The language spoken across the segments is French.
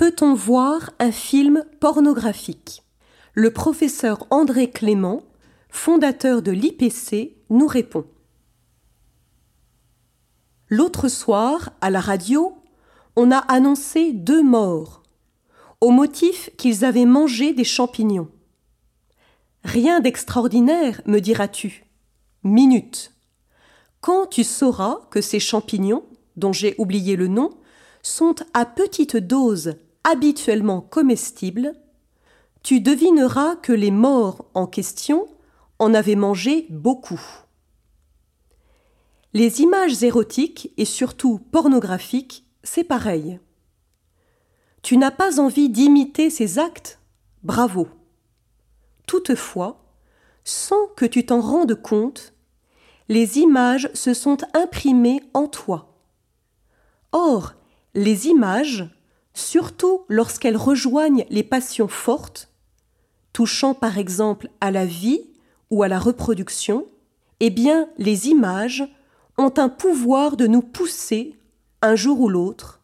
Peut-on voir un film pornographique? Le professeur André Clément, fondateur de l'IPC, nous répond. L'autre soir, à la radio, on a annoncé deux morts, au motif qu'ils avaient mangé des champignons. Rien d'extraordinaire, me diras-tu. Minute. Quand tu sauras que ces champignons, dont j'ai oublié le nom, sont à petite dose habituellement comestibles, tu devineras que les morts en question en avaient mangé beaucoup. Les images érotiques et surtout pornographiques, c'est pareil. Tu n'as pas envie d'imiter ces actes? Bravo. Toutefois, sans que tu t'en rendes compte, les images se sont imprimées en toi. Or, les images, surtout lorsqu'elles rejoignent les passions fortes, touchant par exemple à la vie ou à la reproduction, eh bien, les images ont un pouvoir de nous pousser, un jour ou l'autre,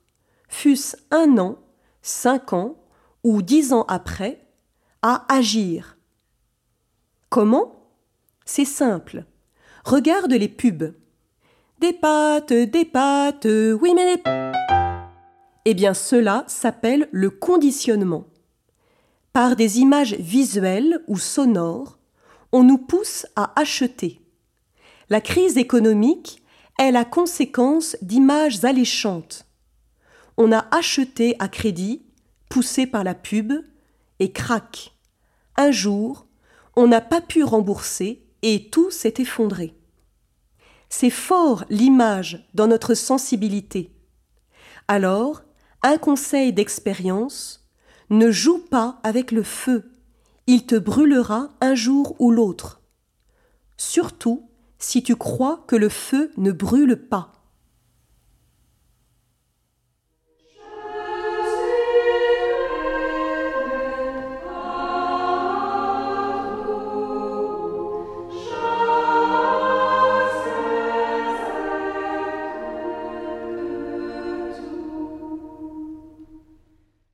fût-ce un an, cinq ans ou dix ans après, à agir. Comment? C'est simple. Regarde les pubs. Des pâtes, des pâtes, oui mais des... Eh bien cela s'appelle le conditionnement. Par des images visuelles ou sonores, on nous pousse à acheter. La crise économique est la conséquence d'images alléchantes. On a acheté à crédit, poussé par la pub, et crac. Un jour, on n'a pas pu rembourser et tout s'est effondré. C'est fort l'image dans notre sensibilité. Alors, un conseil d'expérience, ne joue pas avec le feu, il te brûlera un jour ou l'autre. Surtout si tu crois que le feu ne brûle pas.